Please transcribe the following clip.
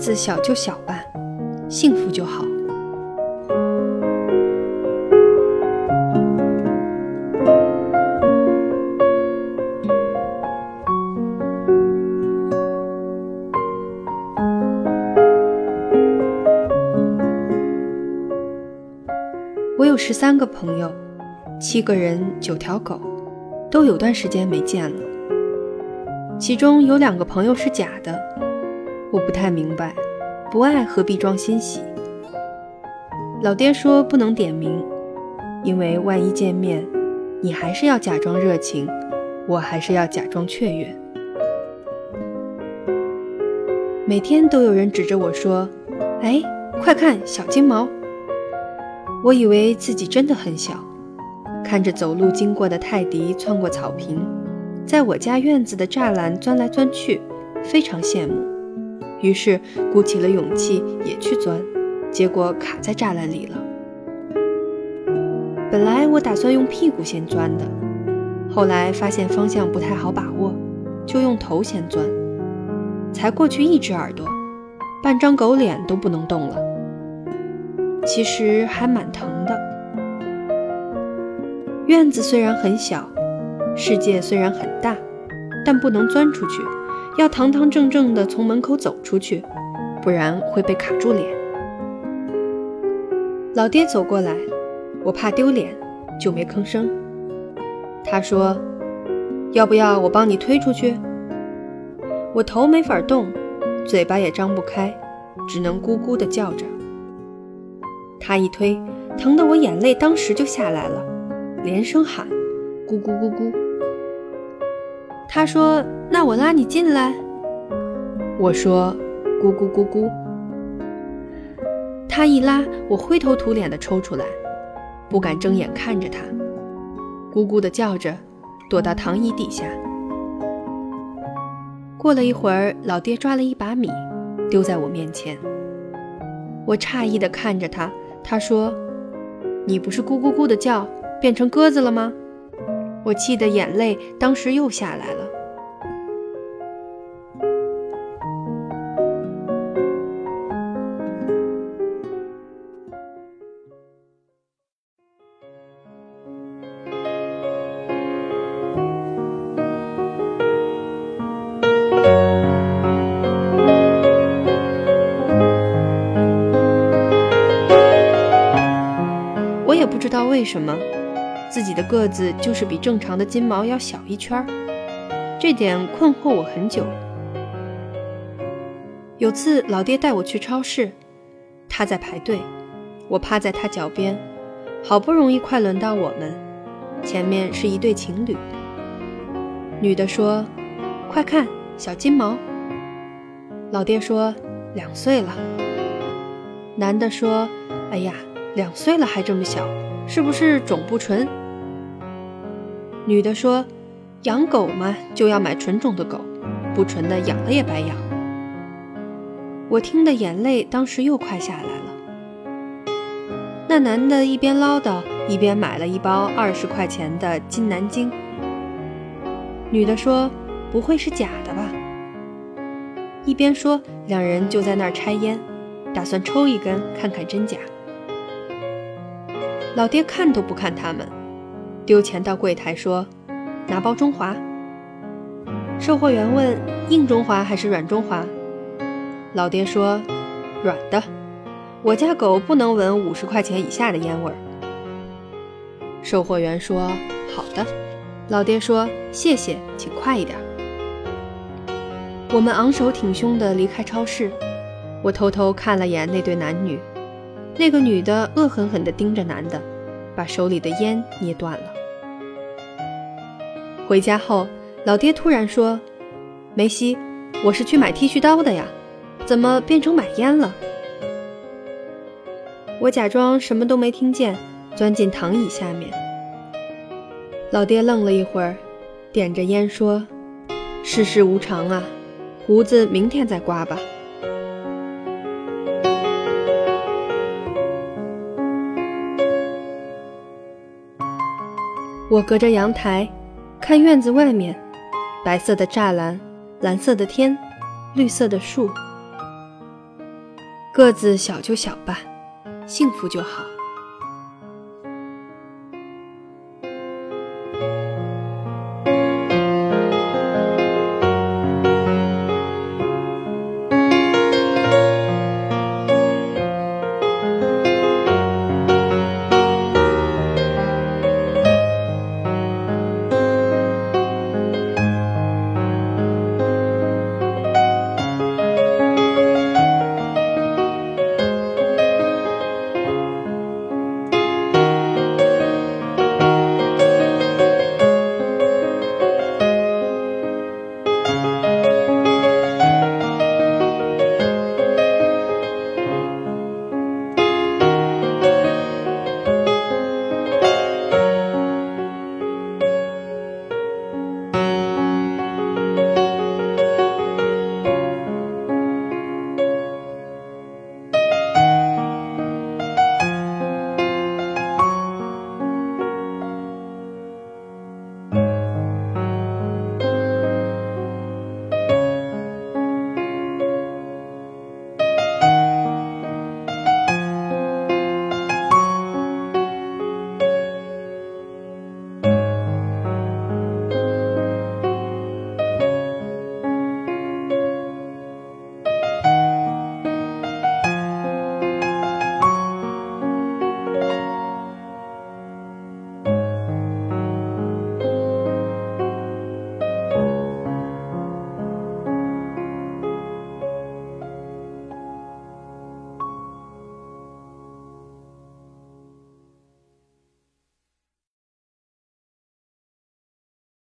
子小就小吧，幸福就好。我有十三个朋友，七个人，九条狗，都有段时间没见了。其中有两个朋友是假的，我不太明白，不爱何必装欣喜。老爹说不能点名，因为万一见面，你还是要假装热情，我还是要假装雀跃。每天都有人指着我说：“哎，快看小金毛！”我以为自己真的很小，看着走路经过的泰迪窜过草坪，在我家院子的栅栏钻来钻去，非常羡慕。于是鼓起了勇气也去钻，结果卡在栅栏里了。本来我打算用屁股先钻的，后来发现方向不太好把握，就用头先钻。才过去一只耳朵，半张狗脸都不能动了。其实还蛮疼的。院子虽然很小，世界虽然很大，但不能钻出去，要堂堂正正的从门口走出去，不然会被卡住脸。老爹走过来，我怕丢脸，就没吭声。他说：“要不要我帮你推出去？”我头没法动，嘴巴也张不开，只能咕咕地叫着。他一推，疼得我眼泪当时就下来了，连声喊：“咕咕咕咕。”他说：“那我拉你进来。”我说：“咕咕咕咕。”他一拉，我灰头土脸的抽出来，不敢睁眼看着他，咕咕的叫着，躲到躺椅底下。过了一会儿，老爹抓了一把米，丢在我面前。我诧异的看着他。他说：“你不是咕咕咕的叫，变成鸽子了吗？”我气得眼泪当时又下来了。我也不知道为什么，自己的个子就是比正常的金毛要小一圈儿，这点困惑我很久。有次老爹带我去超市，他在排队，我趴在他脚边，好不容易快轮到我们，前面是一对情侣。女的说：“快看，小金毛。”老爹说：“两岁了。”男的说：“哎呀，两岁了还这么小。”是不是种不纯？女的说：“养狗嘛，就要买纯种的狗，不纯的养了也白养。”我听的眼泪当时又快下来了。那男的一边唠叨，一边买了一包二十块钱的金南京。女的说：“不会是假的吧？”一边说，两人就在那儿拆烟，打算抽一根看看真假。老爹看都不看他们，丢钱到柜台说：“拿包中华。”售货员问：“硬中华还是软中华？”老爹说：“软的，我家狗不能闻五十块钱以下的烟味儿。”售货员说：“好的。”老爹说：“谢谢，请快一点。”我们昂首挺胸地离开超市，我偷偷看了眼那对男女。那个女的恶狠狠地盯着男的，把手里的烟捏断了。回家后，老爹突然说：“梅西，我是去买剃须刀的呀，怎么变成买烟了？”我假装什么都没听见，钻进躺椅下面。老爹愣了一会儿，点着烟说：“世事无常啊，胡子明天再刮吧。”我隔着阳台看院子外面白色的栅栏蓝色的天绿色的树。个子小就小吧幸福就好。